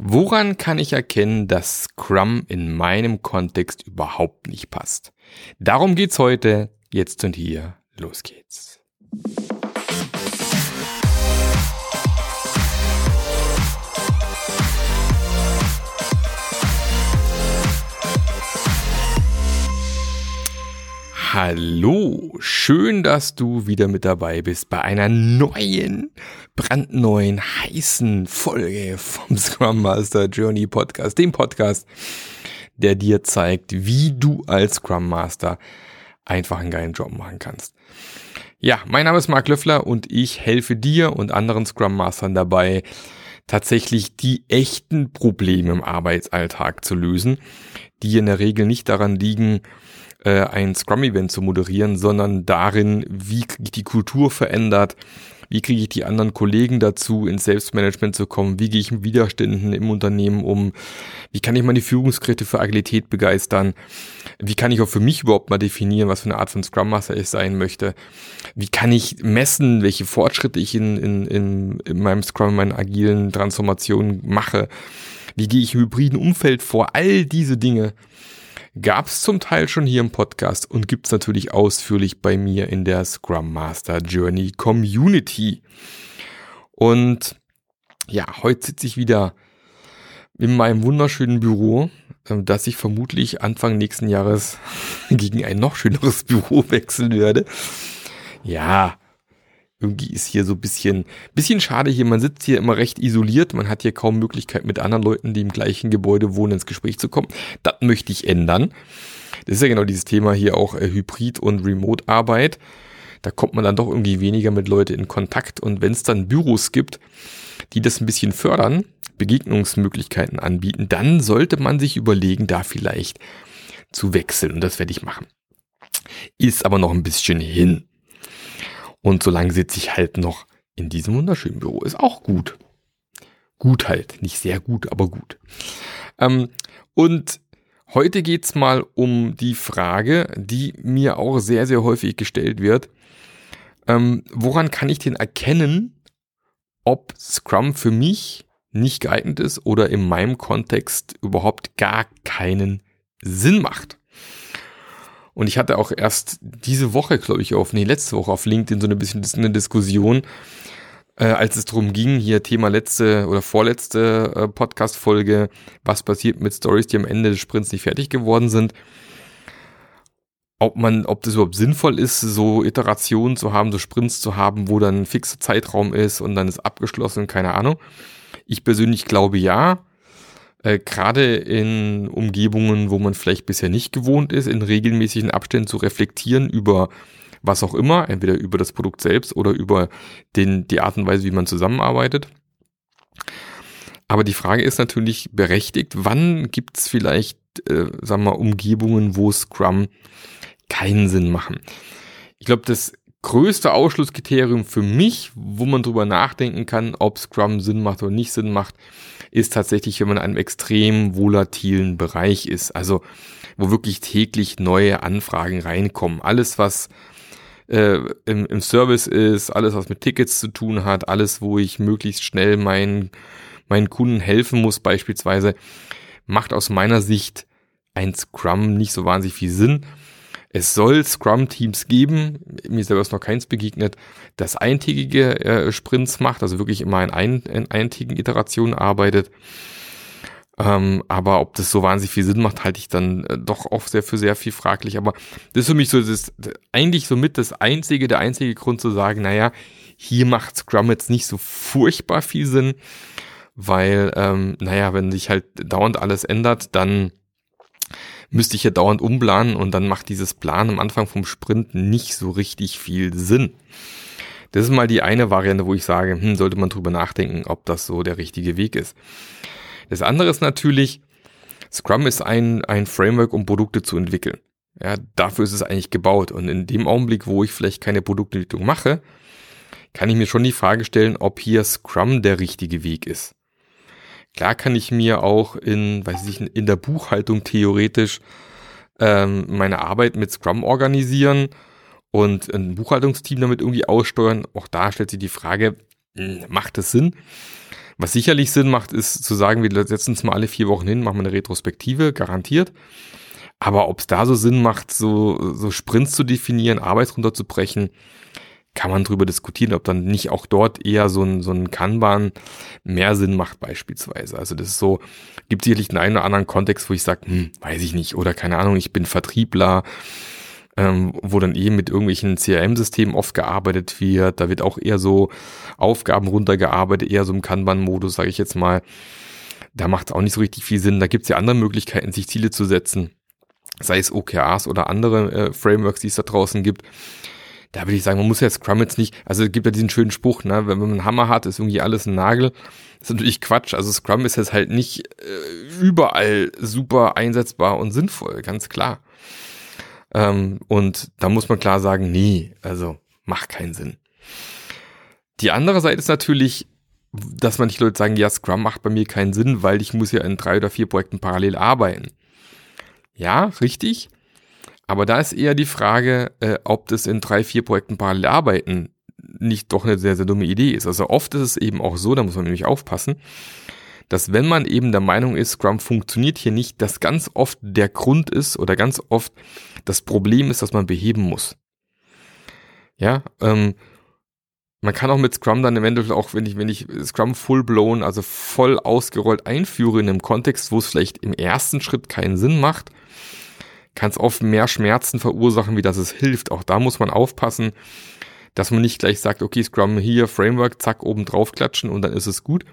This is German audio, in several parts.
Woran kann ich erkennen, dass Scrum in meinem Kontext überhaupt nicht passt? Darum geht's heute, jetzt und hier. Los geht's. Hallo, schön, dass du wieder mit dabei bist bei einer neuen, brandneuen, heißen Folge vom Scrum Master Journey Podcast, dem Podcast, der dir zeigt, wie du als Scrum Master einfach einen geilen Job machen kannst. Ja, mein Name ist Marc Löffler und ich helfe dir und anderen Scrum Mastern dabei, tatsächlich die echten Probleme im Arbeitsalltag zu lösen, die in der Regel nicht daran liegen, äh, ein Scrum-Event zu moderieren, sondern darin, wie die Kultur verändert, wie kriege ich die anderen Kollegen dazu, ins Selbstmanagement zu kommen, wie gehe ich mit Widerständen im Unternehmen um, wie kann ich meine Führungskräfte für Agilität begeistern, wie kann ich auch für mich überhaupt mal definieren, was für eine Art von Scrum Master ich sein möchte, wie kann ich messen, welche Fortschritte ich in, in, in, in meinem Scrum, in meinen agilen Transformationen mache, wie gehe ich im hybriden Umfeld vor, all diese Dinge gab es zum Teil schon hier im Podcast und gibt es natürlich ausführlich bei mir in der Scrum Master Journey Community. Und ja, heute sitze ich wieder in meinem wunderschönen Büro, ähm, das ich vermutlich Anfang nächsten Jahres gegen ein noch schöneres Büro wechseln werde. Ja, irgendwie ist hier so ein bisschen, bisschen schade hier. Man sitzt hier immer recht isoliert. Man hat hier kaum Möglichkeit, mit anderen Leuten, die im gleichen Gebäude wohnen, ins Gespräch zu kommen. Das möchte ich ändern. Das ist ja genau dieses Thema hier auch äh, Hybrid- und Remote-Arbeit. Da kommt man dann doch irgendwie weniger mit Leuten in Kontakt. Und wenn es dann Büros gibt, die das ein bisschen fördern, Begegnungsmöglichkeiten anbieten, dann sollte man sich überlegen, da vielleicht zu wechseln. Und das werde ich machen. Ist aber noch ein bisschen hin. Und solange sitze ich halt noch in diesem wunderschönen Büro. Ist auch gut. Gut halt. Nicht sehr gut, aber gut. Ähm, und heute geht's mal um die Frage, die mir auch sehr, sehr häufig gestellt wird. Ähm, woran kann ich denn erkennen, ob Scrum für mich nicht geeignet ist oder in meinem Kontext überhaupt gar keinen Sinn macht? Und ich hatte auch erst diese Woche, glaube ich, auf, nee, letzte Woche auf LinkedIn so ein bisschen eine Diskussion, äh, als es darum ging, hier Thema letzte oder vorletzte äh, Podcast-Folge, was passiert mit Stories, die am Ende des Sprints nicht fertig geworden sind. Ob man, ob das überhaupt sinnvoll ist, so Iterationen zu haben, so Sprints zu haben, wo dann ein fixer Zeitraum ist und dann ist abgeschlossen, keine Ahnung. Ich persönlich glaube ja. Äh, Gerade in Umgebungen, wo man vielleicht bisher nicht gewohnt ist, in regelmäßigen Abständen zu reflektieren über was auch immer, entweder über das Produkt selbst oder über den, die Art und Weise, wie man zusammenarbeitet. Aber die Frage ist natürlich berechtigt, wann gibt es vielleicht, äh, sagen wir Umgebungen, wo Scrum keinen Sinn machen? Ich glaube, das größte Ausschlusskriterium für mich, wo man drüber nachdenken kann, ob Scrum Sinn macht oder nicht Sinn macht, ist tatsächlich, wenn man in einem extrem volatilen Bereich ist. Also wo wirklich täglich neue Anfragen reinkommen. Alles, was äh, im, im Service ist, alles, was mit Tickets zu tun hat, alles, wo ich möglichst schnell meinen, meinen Kunden helfen muss, beispielsweise, macht aus meiner Sicht ein Scrum nicht so wahnsinnig viel Sinn. Es soll Scrum-Teams geben, mir selber ist noch keins begegnet, das eintägige äh, Sprints macht, also wirklich immer in, ein, in eintägigen Iterationen arbeitet. Ähm, aber ob das so wahnsinnig viel Sinn macht, halte ich dann äh, doch auch sehr für sehr viel fraglich. Aber das ist für mich so, das ist eigentlich somit das einzige, der einzige Grund zu sagen, naja, hier macht Scrum jetzt nicht so furchtbar viel Sinn, weil, ähm, naja, wenn sich halt dauernd alles ändert, dann müsste ich ja dauernd umplanen und dann macht dieses Plan am Anfang vom Sprint nicht so richtig viel Sinn. Das ist mal die eine Variante, wo ich sage, hm, sollte man drüber nachdenken, ob das so der richtige Weg ist. Das andere ist natürlich, Scrum ist ein, ein Framework, um Produkte zu entwickeln. Ja, dafür ist es eigentlich gebaut. Und in dem Augenblick, wo ich vielleicht keine Produktentwicklung mache, kann ich mir schon die Frage stellen, ob hier Scrum der richtige Weg ist. Klar kann ich mir auch in, weiß ich, in der Buchhaltung theoretisch ähm, meine Arbeit mit Scrum organisieren und ein Buchhaltungsteam damit irgendwie aussteuern. Auch da stellt sich die Frage, hm, macht es Sinn? Was sicherlich Sinn macht, ist zu sagen, wir setzen uns mal alle vier Wochen hin, machen wir eine Retrospektive, garantiert. Aber ob es da so Sinn macht, so, so Sprints zu definieren, Arbeit runterzubrechen, kann man drüber diskutieren, ob dann nicht auch dort eher so ein, so ein Kanban mehr Sinn macht beispielsweise. Also das ist so, gibt sicherlich einen, oder anderen Kontext, wo ich sage, hm, weiß ich nicht, oder keine Ahnung, ich bin Vertriebler, ähm, wo dann eben mit irgendwelchen CRM-Systemen oft gearbeitet wird. Da wird auch eher so Aufgaben runtergearbeitet, eher so im Kanban-Modus, sage ich jetzt mal. Da macht es auch nicht so richtig viel Sinn. Da gibt es ja andere Möglichkeiten, sich Ziele zu setzen, sei es OKRs oder andere äh, Frameworks, die es da draußen gibt da würde ich sagen, man muss ja Scrum jetzt nicht, also es gibt ja diesen schönen Spruch, ne, wenn man einen Hammer hat, ist irgendwie alles ein Nagel. Das ist natürlich Quatsch. Also Scrum ist jetzt halt nicht äh, überall super einsetzbar und sinnvoll, ganz klar. Ähm, und da muss man klar sagen, nee, also macht keinen Sinn. Die andere Seite ist natürlich, dass manche Leute sagen, ja, Scrum macht bei mir keinen Sinn, weil ich muss ja in drei oder vier Projekten parallel arbeiten. Ja, richtig. Aber da ist eher die Frage, äh, ob das in drei, vier Projekten parallel arbeiten nicht doch eine sehr, sehr dumme Idee ist. Also oft ist es eben auch so, da muss man nämlich aufpassen, dass wenn man eben der Meinung ist, Scrum funktioniert hier nicht, dass ganz oft der Grund ist oder ganz oft das Problem ist, dass man beheben muss. Ja, ähm, man kann auch mit Scrum dann eventuell auch, wenn ich, wenn ich Scrum full blown, also voll ausgerollt einführe in einem Kontext, wo es vielleicht im ersten Schritt keinen Sinn macht, kann es oft mehr Schmerzen verursachen, wie dass es hilft. Auch da muss man aufpassen, dass man nicht gleich sagt, okay, Scrum hier, Framework, zack, oben drauf klatschen und dann ist es gut.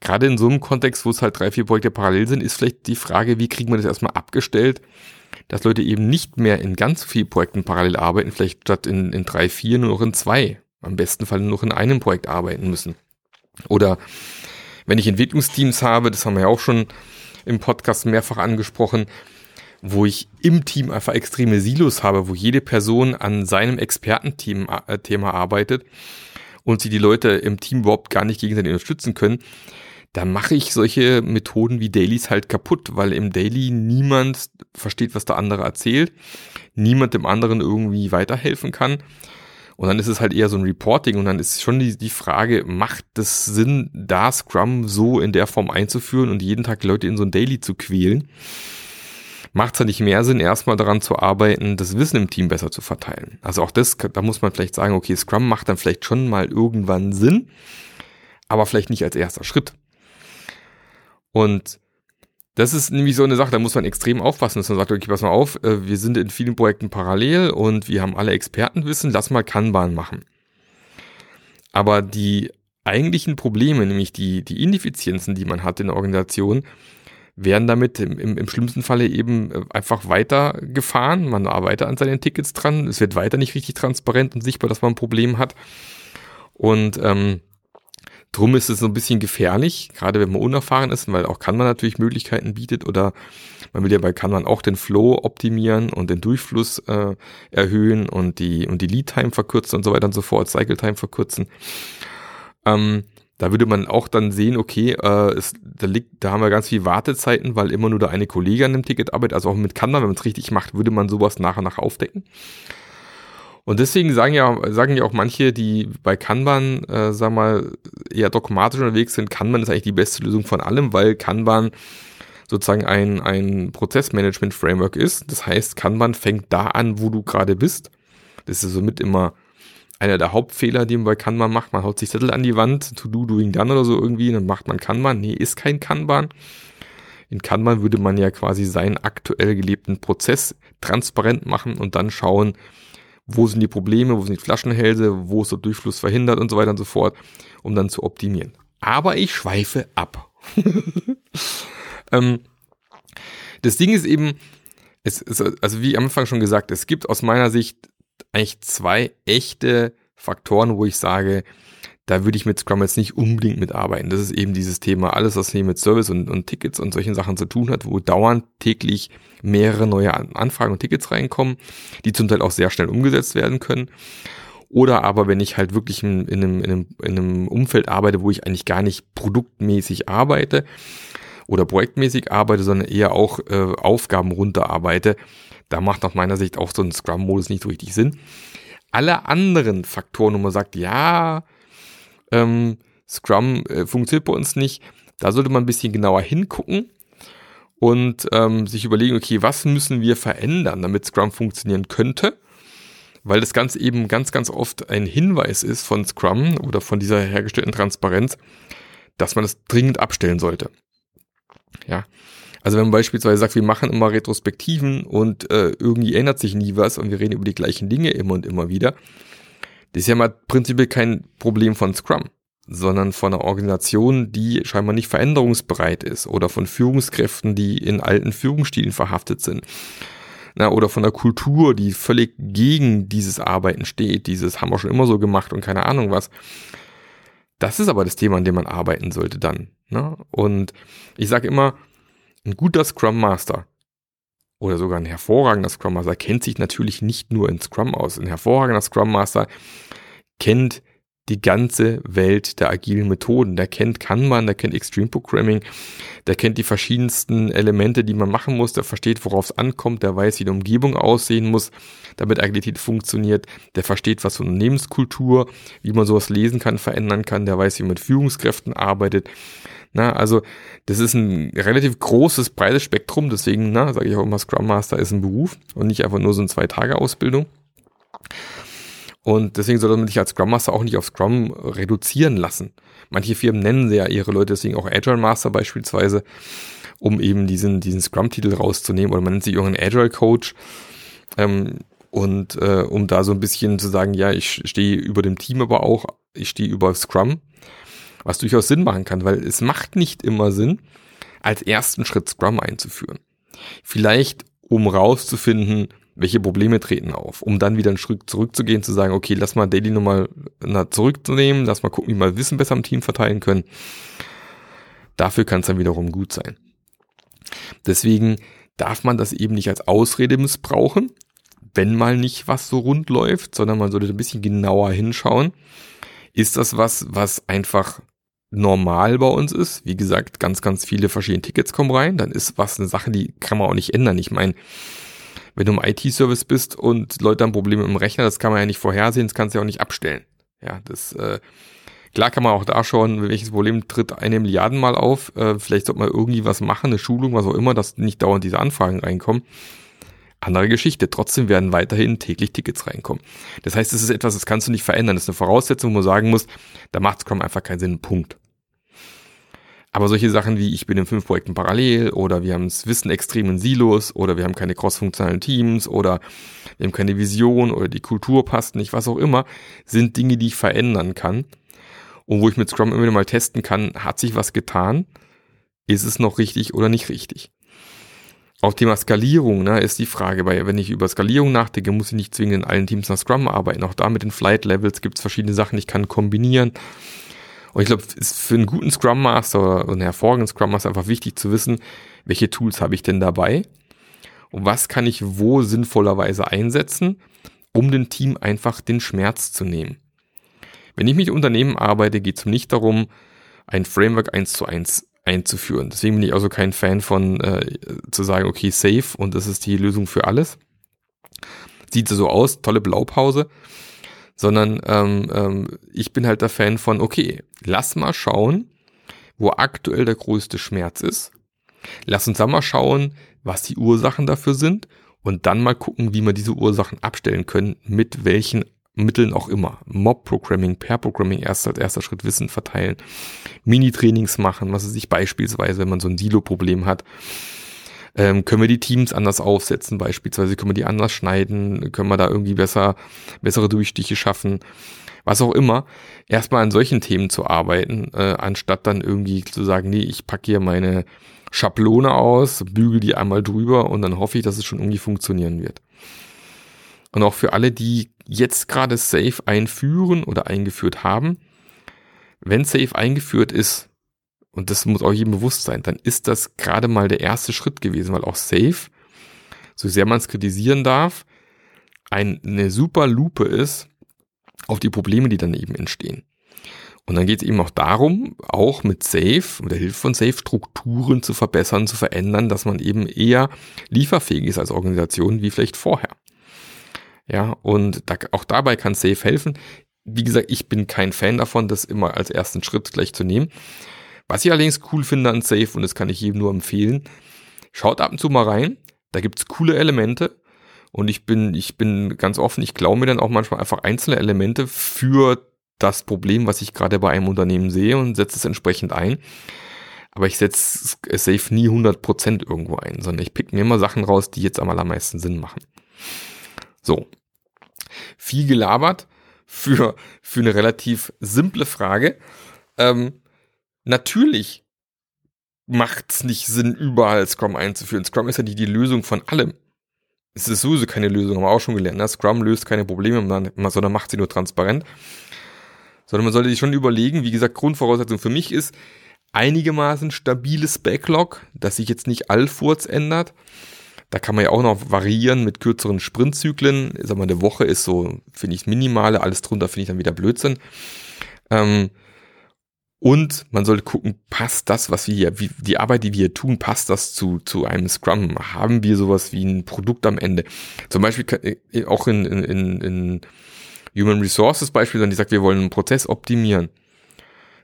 Gerade in so einem Kontext, wo es halt drei, vier Projekte parallel sind, ist vielleicht die Frage, wie kriegt man das erstmal abgestellt, dass Leute eben nicht mehr in ganz vielen Projekten parallel arbeiten, vielleicht statt in, in drei, vier nur noch in zwei, am besten Fall nur noch in einem Projekt arbeiten müssen. Oder wenn ich Entwicklungsteams habe, das haben wir ja auch schon im Podcast mehrfach angesprochen, wo ich im Team einfach extreme Silos habe, wo jede Person an seinem Expertenthema äh, Thema arbeitet und sie die Leute im Team überhaupt gar nicht gegenseitig unterstützen können, da mache ich solche Methoden wie Dailies halt kaputt, weil im Daily niemand versteht, was der andere erzählt, niemand dem anderen irgendwie weiterhelfen kann. Und dann ist es halt eher so ein Reporting und dann ist schon die, die Frage, macht es Sinn, da Scrum so in der Form einzuführen und jeden Tag Leute in so ein Daily zu quälen? Macht es ja nicht mehr Sinn, erstmal daran zu arbeiten, das Wissen im Team besser zu verteilen. Also auch das, da muss man vielleicht sagen, okay, Scrum macht dann vielleicht schon mal irgendwann Sinn, aber vielleicht nicht als erster Schritt. Und das ist nämlich so eine Sache, da muss man extrem aufpassen, dass man sagt, okay, pass mal auf, äh, wir sind in vielen Projekten parallel und wir haben alle Expertenwissen, lass mal Kanban machen. Aber die eigentlichen Probleme, nämlich die, die Ineffizienzen, die man hat in der Organisation, werden damit im, im, im schlimmsten Falle eben äh, einfach weitergefahren. Man arbeitet an seinen Tickets dran. Es wird weiter nicht richtig transparent und sichtbar, dass man ein Problem hat. Und ähm, drum ist es so ein bisschen gefährlich, gerade wenn man unerfahren ist, weil auch kann man natürlich Möglichkeiten bietet oder man will ja bei kann man auch den Flow optimieren und den Durchfluss äh, erhöhen und die und die Lead Time verkürzen und so weiter und so fort, Cycle Time verkürzen. Ähm, da würde man auch dann sehen, okay, äh, es, da, liegt, da haben wir ganz viel Wartezeiten, weil immer nur der eine Kollege an dem Ticket arbeitet. Also auch mit Kanban, wenn man es richtig macht, würde man sowas nach und nach aufdecken. Und deswegen sagen ja, sagen ja auch manche, die bei Kanban, äh, sagen mal, eher dogmatisch unterwegs sind, Kanban ist eigentlich die beste Lösung von allem, weil Kanban sozusagen ein, ein Prozessmanagement-Framework ist. Das heißt, Kanban fängt da an, wo du gerade bist. Das ist somit immer einer der Hauptfehler, die man bei Kanban macht. Man haut sich Zettel an die Wand, to do, doing done oder so irgendwie, dann macht man Kanban. Nee, ist kein Kanban. In Kanban würde man ja quasi seinen aktuell gelebten Prozess transparent machen und dann schauen, wo sind die Probleme, wo sind die Flaschenhälse, wo ist der Durchfluss verhindert und so weiter und so fort, um dann zu optimieren. Aber ich schweife ab. ähm, das Ding ist eben, es ist, also wie am Anfang schon gesagt, es gibt aus meiner Sicht eigentlich zwei echte Faktoren, wo ich sage, da würde ich mit Scrum jetzt nicht unbedingt mitarbeiten. Das ist eben dieses Thema, alles, was hier mit Service und, und Tickets und solchen Sachen zu tun hat, wo dauernd täglich mehrere neue Anfragen und Tickets reinkommen, die zum Teil auch sehr schnell umgesetzt werden können. Oder aber, wenn ich halt wirklich in, in, einem, in, einem, in einem Umfeld arbeite, wo ich eigentlich gar nicht produktmäßig arbeite oder projektmäßig arbeite, sondern eher auch äh, Aufgaben runterarbeite, da macht nach meiner Sicht auch so ein Scrum-Modus nicht so richtig Sinn. Alle anderen Faktoren, wo man sagt, ja, ähm, Scrum äh, funktioniert bei uns nicht. Da sollte man ein bisschen genauer hingucken und ähm, sich überlegen, okay, was müssen wir verändern, damit Scrum funktionieren könnte? Weil das Ganze eben ganz, ganz oft ein Hinweis ist von Scrum oder von dieser hergestellten Transparenz, dass man das dringend abstellen sollte. Ja. Also wenn man beispielsweise sagt, wir machen immer Retrospektiven und äh, irgendwie ändert sich nie was und wir reden über die gleichen Dinge immer und immer wieder, das ist ja mal prinzipiell kein Problem von Scrum sondern von einer Organisation, die scheinbar nicht veränderungsbereit ist oder von Führungskräften, die in alten Führungsstilen verhaftet sind. Na, oder von der Kultur, die völlig gegen dieses Arbeiten steht, dieses haben wir schon immer so gemacht und keine Ahnung was. Das ist aber das Thema, an dem man arbeiten sollte dann. Ne? Und ich sage immer, ein guter Scrum Master oder sogar ein hervorragender Scrum Master kennt sich natürlich nicht nur in Scrum aus. Ein hervorragender Scrum Master kennt die ganze Welt der agilen Methoden. Der kennt Kanban, der kennt Extreme Programming, der kennt die verschiedensten Elemente, die man machen muss, der versteht, worauf es ankommt, der weiß, wie die Umgebung aussehen muss, damit Agilität funktioniert, der versteht, was für Unternehmenskultur, wie man sowas lesen kann, verändern kann, der weiß, wie man mit Führungskräften arbeitet. Na, also das ist ein relativ großes, breites Spektrum, deswegen sage ich auch immer, Scrum Master ist ein Beruf und nicht einfach nur so eine Zwei-Tage-Ausbildung. Und deswegen sollte man sich als Scrum Master auch nicht auf Scrum reduzieren lassen. Manche Firmen nennen ja ihre Leute deswegen auch Agile Master beispielsweise, um eben diesen, diesen Scrum-Titel rauszunehmen. Oder man nennt sich auch einen Agile Coach. Ähm, und äh, um da so ein bisschen zu sagen, ja, ich stehe über dem Team, aber auch, ich stehe über Scrum, was durchaus Sinn machen kann, weil es macht nicht immer Sinn, als ersten Schritt Scrum einzuführen. Vielleicht, um rauszufinden, welche Probleme treten auf, um dann wieder einen Schritt zurückzugehen, zu sagen, okay, lass mal Daily nochmal zurückzunehmen, lass mal gucken, wie wir Wissen besser im Team verteilen können. Dafür kann es dann wiederum gut sein. Deswegen darf man das eben nicht als Ausrede missbrauchen, wenn mal nicht was so rund läuft, sondern man sollte ein bisschen genauer hinschauen. Ist das was, was einfach normal bei uns ist? Wie gesagt, ganz, ganz viele verschiedene Tickets kommen rein. Dann ist was eine Sache, die kann man auch nicht ändern. Ich meine, wenn du im IT-Service bist und Leute haben Probleme im Rechner, das kann man ja nicht vorhersehen, das kannst du ja auch nicht abstellen. Ja, das äh, klar kann man auch da schauen, welches Problem tritt eine Milliarden mal auf. Äh, vielleicht sollte man irgendwie was machen, eine Schulung, was auch immer, dass nicht dauernd diese Anfragen reinkommen. Andere Geschichte. Trotzdem werden weiterhin täglich Tickets reinkommen. Das heißt, es ist etwas, das kannst du nicht verändern. Das ist eine Voraussetzung, wo man sagen muss, da macht Scrum einfach keinen Sinn. Punkt. Aber solche Sachen wie ich bin in fünf Projekten parallel oder wir haben das Wissen extrem in Silos oder wir haben keine crossfunktionalen Teams oder wir haben keine Vision oder die Kultur passt nicht, was auch immer, sind Dinge, die ich verändern kann. Und wo ich mit Scrum immer wieder mal testen kann, hat sich was getan? Ist es noch richtig oder nicht richtig? Auch Thema Skalierung ne, ist die Frage, weil wenn ich über Skalierung nachdenke, muss ich nicht zwingend in allen Teams nach Scrum arbeiten. Auch da mit den Flight Levels gibt es verschiedene Sachen, ich kann kombinieren. Und ich glaube, es ist für einen guten Scrum Master oder einen hervorragenden Scrum Master einfach wichtig zu wissen, welche Tools habe ich denn dabei und was kann ich wo sinnvollerweise einsetzen, um dem Team einfach den Schmerz zu nehmen. Wenn ich mit Unternehmen arbeite, geht es mir nicht darum, ein Framework eins zu eins einzuführen. Deswegen bin ich also kein Fan von äh, zu sagen, okay, safe und das ist die Lösung für alles. Sieht so aus, tolle Blaupause sondern ähm, ähm, ich bin halt der Fan von, okay, lass mal schauen, wo aktuell der größte Schmerz ist. Lass uns dann mal schauen, was die Ursachen dafür sind und dann mal gucken, wie wir diese Ursachen abstellen können, mit welchen Mitteln auch immer. Mob-Programming, Pair-Programming, erst als erster Schritt Wissen verteilen, Mini-Trainings machen, was es sich beispielsweise, wenn man so ein Silo-Problem hat, ähm, können wir die Teams anders aufsetzen, beispielsweise können wir die anders schneiden, können wir da irgendwie besser, bessere Durchstiche schaffen, was auch immer. Erstmal an solchen Themen zu arbeiten, äh, anstatt dann irgendwie zu sagen, nee, ich packe hier meine Schablone aus, bügel die einmal drüber und dann hoffe ich, dass es schon irgendwie funktionieren wird. Und auch für alle, die jetzt gerade Safe einführen oder eingeführt haben, wenn Safe eingeführt ist, und das muss auch jedem bewusst sein, dann ist das gerade mal der erste Schritt gewesen, weil auch Safe, so sehr man es kritisieren darf, ein, eine super Lupe ist auf die Probleme, die dann eben entstehen. Und dann geht es eben auch darum, auch mit Safe, mit der Hilfe von Safe Strukturen zu verbessern, zu verändern, dass man eben eher lieferfähig ist als Organisation wie vielleicht vorher. Ja, und da, auch dabei kann Safe helfen. wie gesagt, ich bin kein Fan davon, das immer als ersten Schritt gleich zu nehmen. Was ich allerdings cool finde an Safe, und das kann ich jedem nur empfehlen, schaut ab und zu mal rein. Da gibt's coole Elemente. Und ich bin, ich bin ganz offen, ich glaube mir dann auch manchmal einfach einzelne Elemente für das Problem, was ich gerade bei einem Unternehmen sehe und setze es entsprechend ein. Aber ich setze Safe nie 100% irgendwo ein, sondern ich pick mir immer Sachen raus, die jetzt am allermeisten Sinn machen. So. Viel gelabert für, für eine relativ simple Frage. Ähm, natürlich macht es nicht Sinn, überall Scrum einzuführen. Scrum ist ja die, die Lösung von allem. Es ist sowieso keine Lösung, haben wir auch schon gelernt. Ne? Scrum löst keine Probleme, sondern macht sie nur transparent. Sondern man sollte sich schon überlegen, wie gesagt, Grundvoraussetzung für mich ist, einigermaßen stabiles Backlog, dass sich jetzt nicht allfurz ändert. Da kann man ja auch noch variieren mit kürzeren Sprintzyklen. Sag mal, eine Woche ist so, finde ich, minimale. Alles drunter finde ich dann wieder Blödsinn. Ähm, und man sollte gucken, passt das, was wir hier, wie, die Arbeit, die wir hier tun, passt das zu, zu einem Scrum? Haben wir sowas wie ein Produkt am Ende? Zum Beispiel äh, auch in, in, in Human Resources beispielsweise, die sagt, wir wollen einen Prozess optimieren.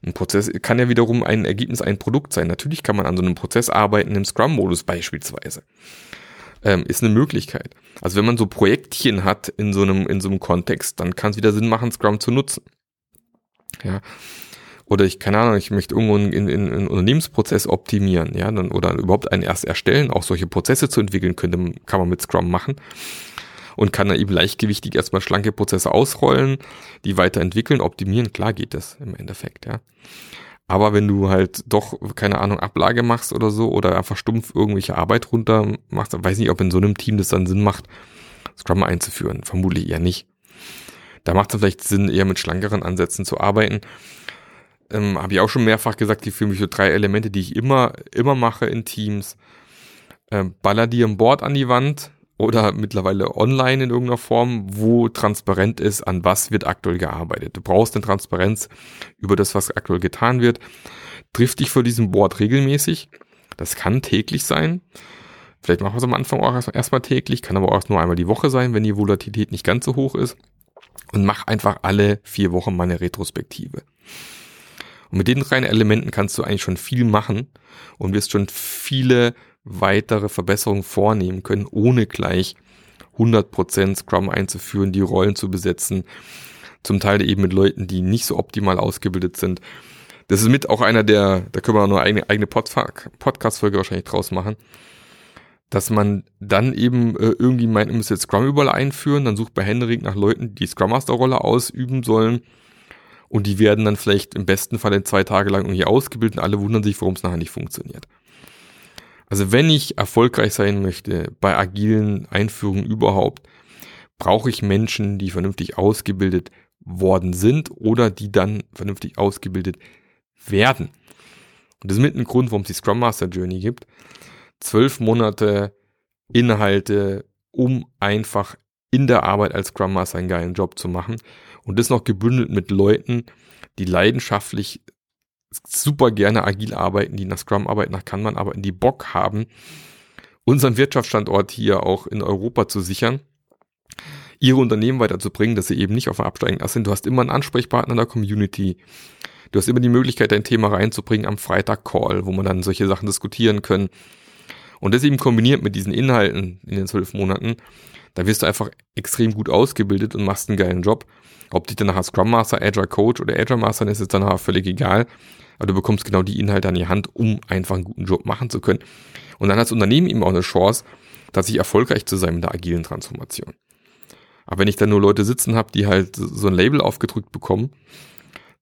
Ein Prozess kann ja wiederum ein Ergebnis, ein Produkt sein. Natürlich kann man an so einem Prozess arbeiten im Scrum-Modus beispielsweise. Ähm, ist eine Möglichkeit. Also wenn man so Projektchen hat in so einem, in so einem Kontext, dann kann es wieder Sinn machen, Scrum zu nutzen. Ja oder ich, keine Ahnung, ich möchte irgendwo einen, einen, einen Unternehmensprozess optimieren, ja, dann, oder überhaupt einen erst erstellen, auch solche Prozesse zu entwickeln könnte, kann man mit Scrum machen und kann dann eben leichtgewichtig erstmal schlanke Prozesse ausrollen, die weiterentwickeln, optimieren, klar geht das im Endeffekt, ja. Aber wenn du halt doch, keine Ahnung, Ablage machst oder so oder einfach stumpf irgendwelche Arbeit runter machst, weiß nicht, ob in so einem Team das dann Sinn macht, Scrum einzuführen. Vermutlich eher nicht. Da macht es vielleicht Sinn, eher mit schlankeren Ansätzen zu arbeiten ähm, habe ich auch schon mehrfach gesagt, die für mich so drei Elemente, die ich immer, immer mache in Teams. Ähm, baller die ein Board an die Wand oder mittlerweile online in irgendeiner Form, wo transparent ist, an was wird aktuell gearbeitet. Du brauchst eine Transparenz über das, was aktuell getan wird. Triff dich vor diesem Board regelmäßig. Das kann täglich sein. Vielleicht machen wir es am Anfang auch erstmal täglich, kann aber auch nur einmal die Woche sein, wenn die Volatilität nicht ganz so hoch ist. Und mach einfach alle vier Wochen mal eine Retrospektive. Und mit den drei Elementen kannst du eigentlich schon viel machen und wirst schon viele weitere Verbesserungen vornehmen können, ohne gleich 100% Scrum einzuführen, die Rollen zu besetzen, zum Teil eben mit Leuten, die nicht so optimal ausgebildet sind. Das ist mit auch einer der, da können wir auch nur eine eigene Podcast-Folge wahrscheinlich draus machen, dass man dann eben äh, irgendwie meint, man muss jetzt Scrum überall einführen, dann sucht bei Henrik nach Leuten, die Scrum Master Rolle ausüben sollen und die werden dann vielleicht im besten Fall zwei Tage lang irgendwie ausgebildet und alle wundern sich, warum es nachher nicht funktioniert. Also wenn ich erfolgreich sein möchte bei agilen Einführungen überhaupt, brauche ich Menschen, die vernünftig ausgebildet worden sind oder die dann vernünftig ausgebildet werden. Und das ist mit ein Grund, warum es die Scrum Master Journey gibt. Zwölf Monate Inhalte, um einfach in der Arbeit als Scrum Master einen geilen Job zu machen. Und das noch gebündelt mit Leuten, die leidenschaftlich super gerne agil arbeiten, die nach Scrum arbeiten, nach Kanban arbeiten, die Bock haben, unseren Wirtschaftsstandort hier auch in Europa zu sichern, ihre Unternehmen weiterzubringen, dass sie eben nicht auf dem absteigenden Ast sind. Du hast immer einen Ansprechpartner in der Community. Du hast immer die Möglichkeit, dein Thema reinzubringen am Freitag-Call, wo man dann solche Sachen diskutieren können. Und das eben kombiniert mit diesen Inhalten in den zwölf Monaten, da wirst du einfach extrem gut ausgebildet und machst einen geilen Job. Ob dich dann nachher Scrum Master, Agile Coach oder Agile Master ist, ist dann nachher völlig egal. Aber du bekommst genau die Inhalte an die Hand, um einfach einen guten Job machen zu können. Und dann hat das Unternehmen eben auch eine Chance, tatsächlich erfolgreich zu sein mit der agilen Transformation. Aber wenn ich dann nur Leute sitzen habe, die halt so ein Label aufgedrückt bekommen,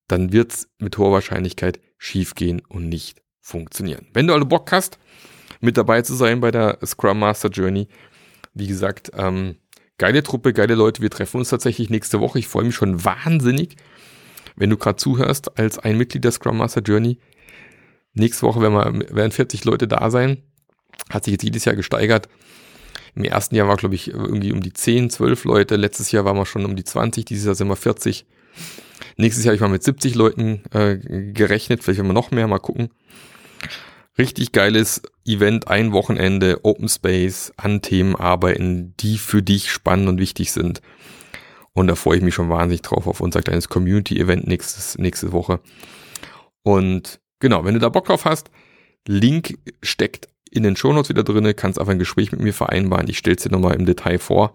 dann wird's mit hoher Wahrscheinlichkeit schiefgehen und nicht funktionieren. Wenn du also Bock hast, mit dabei zu sein bei der Scrum Master Journey, wie gesagt, ähm, geile Truppe, geile Leute. Wir treffen uns tatsächlich nächste Woche. Ich freue mich schon wahnsinnig, wenn du gerade zuhörst als ein Mitglied der Scrum Master Journey. Nächste Woche werden, wir, werden 40 Leute da sein. Hat sich jetzt jedes Jahr gesteigert. Im ersten Jahr war, glaube ich, irgendwie um die 10, 12 Leute. Letztes Jahr waren wir schon um die 20. Dieses Jahr sind wir 40. Nächstes Jahr habe ich mal mit 70 Leuten äh, gerechnet. Vielleicht werden wir noch mehr. Mal gucken. Richtig geiles Event, ein Wochenende, Open Space, an Themen arbeiten, die für dich spannend und wichtig sind. Und da freue ich mich schon wahnsinnig drauf auf unser kleines Community-Event nächstes, nächste Woche. Und genau, wenn du da Bock drauf hast, Link steckt in den Shownotes wieder drinne, kannst einfach ein Gespräch mit mir vereinbaren. Ich stelle es dir nochmal im Detail vor.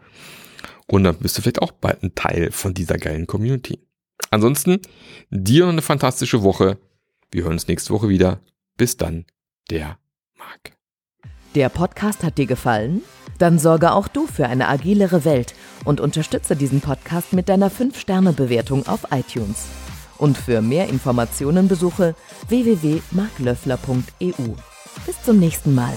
Und dann bist du vielleicht auch bald ein Teil von dieser geilen Community. Ansonsten, dir noch eine fantastische Woche. Wir hören uns nächste Woche wieder. Bis dann, der Marc. Der Podcast hat dir gefallen? Dann sorge auch du für eine agilere Welt und unterstütze diesen Podcast mit deiner 5-Sterne-Bewertung auf iTunes. Und für mehr Informationen besuche www.marklöffler.eu. Bis zum nächsten Mal.